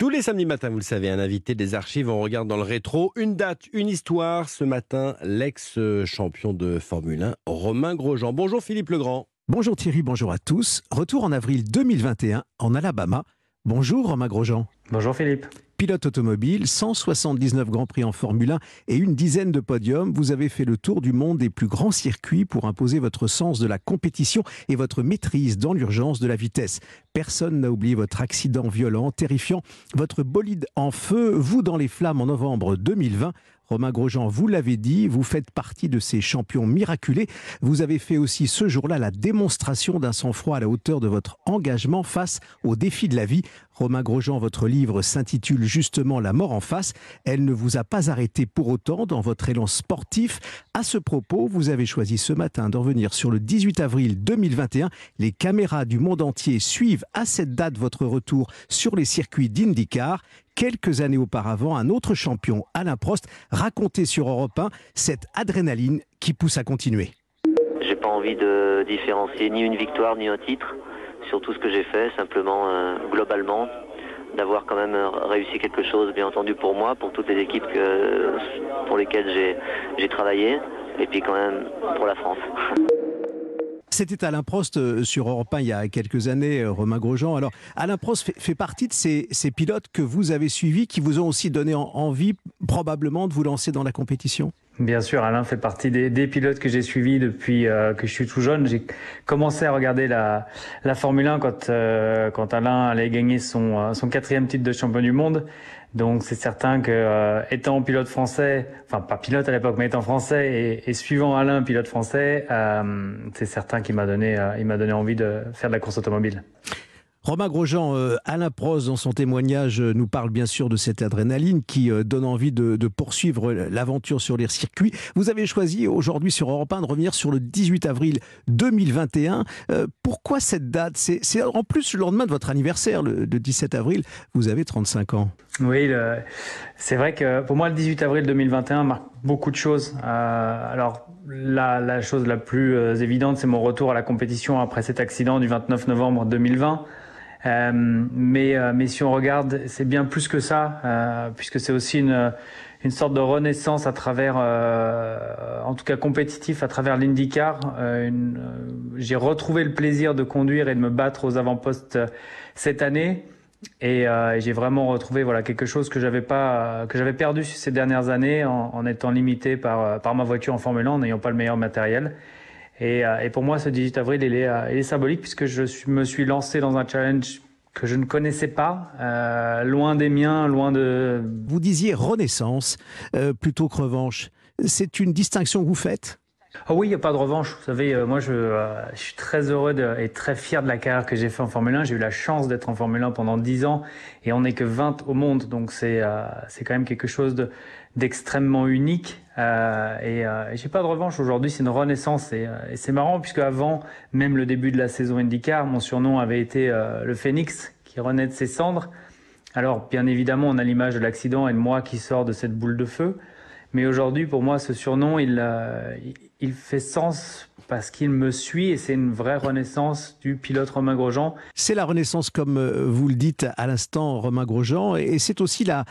Tous les samedis matins, vous le savez, un invité des archives, on regarde dans le rétro. Une date, une histoire. Ce matin, l'ex-champion de Formule 1, Romain Grosjean. Bonjour Philippe Legrand. Bonjour Thierry, bonjour à tous. Retour en avril 2021 en Alabama. Bonjour Romain Grosjean. Bonjour Philippe. Pilote automobile, 179 Grands Prix en Formule 1 et une dizaine de podiums. Vous avez fait le tour du monde des plus grands circuits pour imposer votre sens de la compétition et votre maîtrise dans l'urgence de la vitesse. Personne n'a oublié votre accident violent, terrifiant, votre bolide en feu, vous dans les flammes en novembre 2020. Romain Grosjean, vous l'avez dit, vous faites partie de ces champions miraculés. Vous avez fait aussi ce jour-là la démonstration d'un sang-froid à la hauteur de votre engagement face aux défis de la vie. Romain Grosjean, votre livre s'intitule justement La mort en face. Elle ne vous a pas arrêté pour autant dans votre élan sportif. À ce propos, vous avez choisi ce matin d'en revenir sur le 18 avril 2021. Les caméras du monde entier suivent à cette date votre retour sur les circuits d'IndyCar quelques années auparavant, un autre champion, Alain Prost, racontait sur Europe 1 cette adrénaline qui pousse à continuer. J'ai pas envie de différencier ni une victoire ni un titre sur tout ce que j'ai fait, simplement euh, globalement d'avoir quand même réussi quelque chose, bien entendu pour moi, pour toutes les équipes pour lesquelles j'ai travaillé, et puis quand même pour la France. C'était Alain Prost euh, sur Europe 1 il y a quelques années, euh, Romain Grosjean. Alors, Alain Prost fait, partie de ces, pilotes que vous avez suivis, qui vous ont aussi donné envie, probablement, de vous lancer dans la compétition? Bien sûr, Alain fait partie des, pilotes que j'ai suivis depuis euh, que je suis tout jeune. J'ai commencé à regarder la, Formule 1 quand, Alain allait gagner son quatrième titre de champion du monde. Donc c'est certain que euh, étant pilote français, enfin pas pilote à l'époque, mais étant français et, suivant Alain, pilote français, euh, c'est certain qu'il m'a donné, euh, il m'a donné envie de faire de la course automobile. Romain Grosjean, euh, Alain Prost, dans son témoignage, euh, nous parle bien sûr de cette adrénaline qui euh, donne envie de, poursuivre l'aventure sur les circuits. Vous avez choisi aujourd'hui sur Europe 1 de revenir sur le 18 avril 2021. pourquoi cette date? C'est en plus le lendemain de votre anniversaire, le, 17 avril. Vous avez 35 ans. Oui, c'est vrai que pour moi, le 18 avril 2021 marque beaucoup de choses. alors, la, la, chose la plus évidente, c'est mon retour à la compétition après cet accident du 29 novembre 2020. Euh, mais, euh, mais si on regarde, c'est bien plus que ça, euh, puisque c'est aussi une, une sorte de renaissance à travers, en tout cas compétitif, à travers l'IndyCar. J'ai retrouvé le plaisir de conduire et de me battre aux avant-postes cette année. Et, j'ai vraiment retrouvé voilà quelque chose que j'avais pas que j'avais perdu ces dernières années en, étant limité par par ma voiture en Formule 1 en n'ayant pas le meilleur matériel. Et, euh, et, pour moi, ce 18 avril, il est, euh, il est symbolique puisque je me suis lancé dans un challenge que je ne connaissais pas, euh, loin des miens, loin de... Vous disiez renaissance euh, plutôt que revanche. C'est une distinction que vous faites? Ah oui, il n'y a pas de revanche. Vous savez, moi, je, je, suis très heureux de, et très fier de la carrière que j'ai fait en Formule 1. J'ai eu la chance d'être en Formule 1 pendant 10 ans et on n'est que 20 au monde. Donc, c'est c'est quand même quelque chose de d'extrêmement unique. Euh, et, euh, j'ai pas de revanche aujourd'hui, c'est une renaissance et, euh, et c'est marrant puisque avant même le début de la saison IndyCar, mon surnom avait été euh, le Phénix qui renaît de ses cendres. Alors bien évidemment, on a l'image de l'accident et de moi qui sort de cette boule de feu, mais aujourd'hui pour moi ce surnom il, il fait sens parce qu'il me suit et c'est une vraie renaissance du pilote Romain Grosjean. C'est la renaissance, comme euh, vous le dites à l'instant, Romain Grosjean, et c'est aussi la,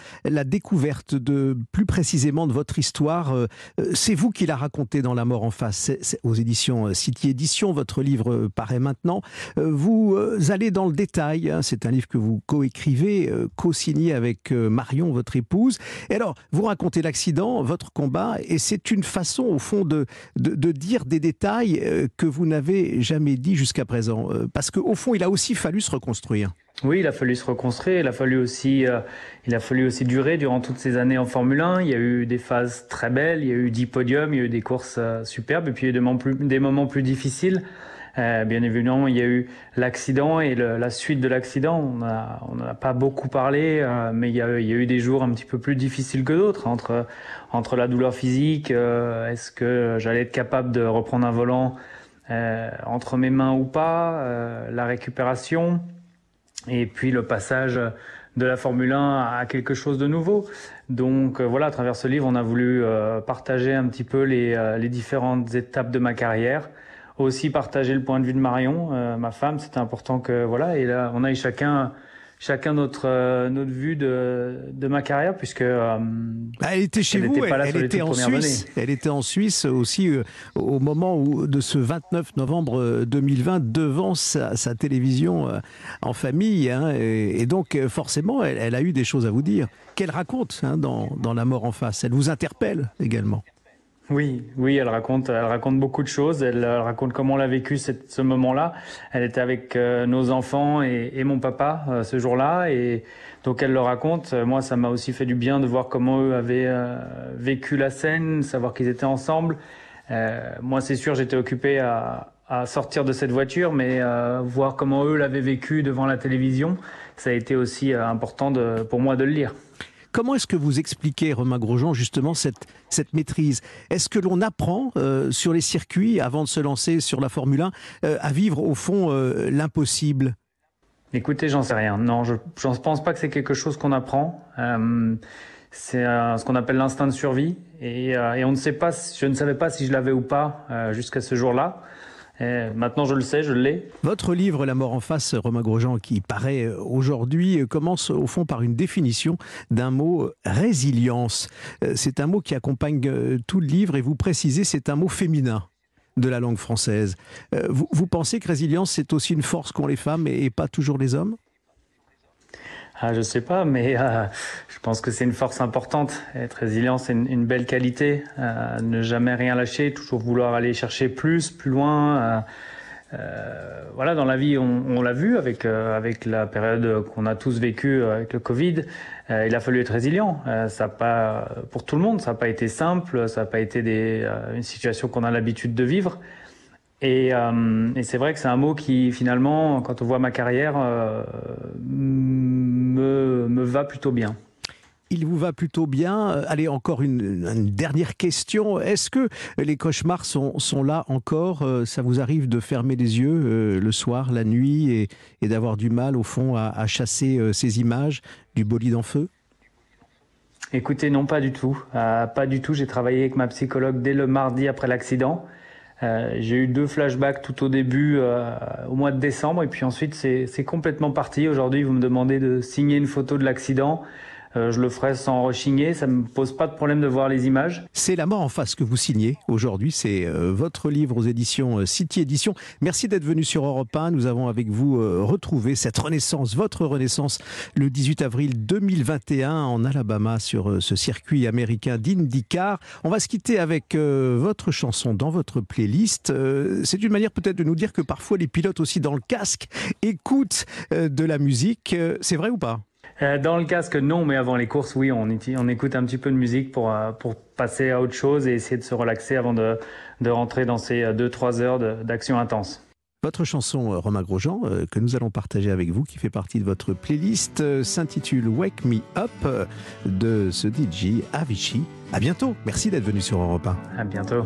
découverte de plus précisément de votre histoire. Euh, c'est vous qui la racontez dans La mort en face, aux éditions euh, City Édition. Votre livre paraît maintenant. Vous allez dans le détail. Hein, c'est un livre que vous coécrivez, co-signé avec Marion, votre épouse. Et alors, vous racontez l'accident, votre combat, et c'est une façon, au fond, de, de, dire des détails euh, que vous n'avez jamais dit jusqu'à présent euh, Parce qu'au fond, il a aussi fallu se reconstruire. Oui, il a fallu se reconstruire. Il a fallu aussi, euh, il a fallu aussi durer durant toutes ces années en Formule 1. Il y a eu des phases très belles, il y a eu 10 podiums, il y a eu des courses superbes, et puis il y a eu des moments plus, des moments plus difficiles. Bien évidemment, il y a eu l'accident et la suite de l'accident. On n'a on a pas beaucoup parlé, mais il y, a, eu des jours un petit peu plus difficiles que d'autres entre la douleur physique, euh, est-ce que j'allais être capable de reprendre un volant euh, entre mes mains ou pas, euh, la récupération, et puis le passage de la Formule 1 à quelque chose de nouveau. Donc voilà, à travers ce livre, on a voulu partager un petit peu les, différentes étapes de ma carrière, aussi partager le point de vue de Marion, ma femme. C'était important que voilà, et là, on aille chacun chacun notre notre vue de, de ma carrière puisque bah, elle était chez vous, elle, était en Suisse, elle était en Suisse aussi au moment où de ce 29 novembre 2020 devant sa, sa télévision en famille hein, et, donc forcément elle, elle, a eu des choses à vous dire qu'elle raconte hein, dans, dans La mort en face. Elle vous interpelle également. Oui, oui, elle raconte, elle raconte beaucoup de choses. Elle, raconte comment elle a vécu ce moment-là. Elle était avec euh, nos enfants et, mon papa euh, ce jour-là, et donc elle le raconte. Moi, ça m'a aussi fait du bien de voir comment eux avaient euh, vécu la scène, savoir qu'ils étaient ensemble. moi, c'est sûr, j'étais occupé à, sortir de cette voiture, mais voir comment eux l'avaient vécu devant la télévision, ça a été aussi important pour moi de le lire. Comment est-ce que vous expliquez, Romain Grosjean, justement cette, cette maîtrise? Est-ce que l'on apprend euh, sur les circuits, avant de se lancer sur la Formule 1, euh, à vivre au fond euh, l'impossible? Écoutez, j'en sais rien. Non, je ne pense pas que c'est quelque chose qu'on apprend. c'est ce qu'on appelle l'instinct de survie. Et, et, on ne sait pas, je ne savais pas si je l'avais ou pas jusqu'à ce jour-là. Eh, maintenant, je le sais, je l'ai. Votre livre, La mort en face, Romain Grosjean, qui paraît euh, aujourd'hui, euh, commence au fond par une définition d'un mot euh, résilience. C'est un mot qui accompagne tout le livre et vous précisez, c'est un mot féminin de la langue française. Vous, vous pensez que résilience, c'est aussi une force qu'ont les femmes et pas toujours les hommes? Ah, je sais pas, mais euh, je pense que c'est une force importante. Être résilient, c'est une, belle qualité. Euh, ne jamais rien lâcher, toujours vouloir aller chercher plus, plus loin. Euh, euh voilà, dans la vie, on, on l'a vu avec euh, avec la période qu'on a tous vécue avec le Covid. il a fallu être résilient. ça pas pour tout le monde, ça n'a pas été simple. Ça n'a pas été des, une situation qu'on a l'habitude de vivre. Et, euh, et c'est vrai que c'est un mot qui, finalement, quand on voit ma carrière, euh, me, me, va plutôt bien. Il vous va plutôt bien. Allez, encore une, une dernière question. Est-ce que les cauchemars sont, sont, là encore? Ça vous arrive de fermer les yeux euh, le soir, la nuit, et, et d'avoir du mal, au fond, à, à chasser euh, ces images du bolide en feu? Écoutez, non, pas du tout. Euh, pas du tout. J'ai travaillé avec ma psychologue dès le mardi après l'accident. Euh, j'ai eu deux flashbacks tout au début, euh, au mois de décembre, et puis ensuite c'est complètement parti. Aujourd'hui, vous me demandez de signer une photo de l'accident. Euh, je le ferai sans rechigner, ça me pose pas de problème de voir les images. C'est La mort en face que vous signez aujourd'hui, c'est euh, votre livre aux éditions euh, City Éditions. Merci d'être venu sur Europe 1. Nous avons avec vous retrouvé cette renaissance, votre renaissance, le 18 avril 2021 en Alabama sur ce circuit américain d'IndyCar. On va se quitter avec votre chanson dans votre playlist. c'est une manière peut-être de nous dire que parfois les pilotes aussi dans le casque écoutent de la musique. c'est vrai ou pas? Dans le casque, non, mais avant les courses, oui, on, on écoute un petit peu de musique pour, euh, pour passer à autre chose et essayer de se relaxer avant de, de rentrer dans ces 2-3 euh, heures d'action intense. Votre chanson, Romain Grosjean, que nous allons partager avec vous, qui fait partie de votre playlist, s'intitule Wake Me Up de ce DJ Avicii. À bientôt. Merci d'être venu sur Europe 1. À bientôt.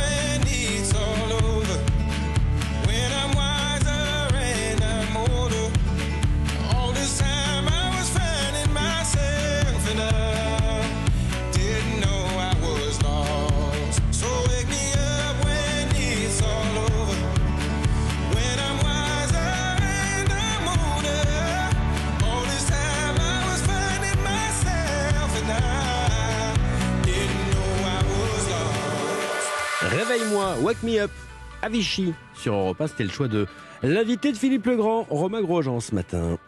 wake me up. Avicii sur Europe 1, c'était le choix de l'invité de Philippe Legrand, Romain Grosjean ce matin.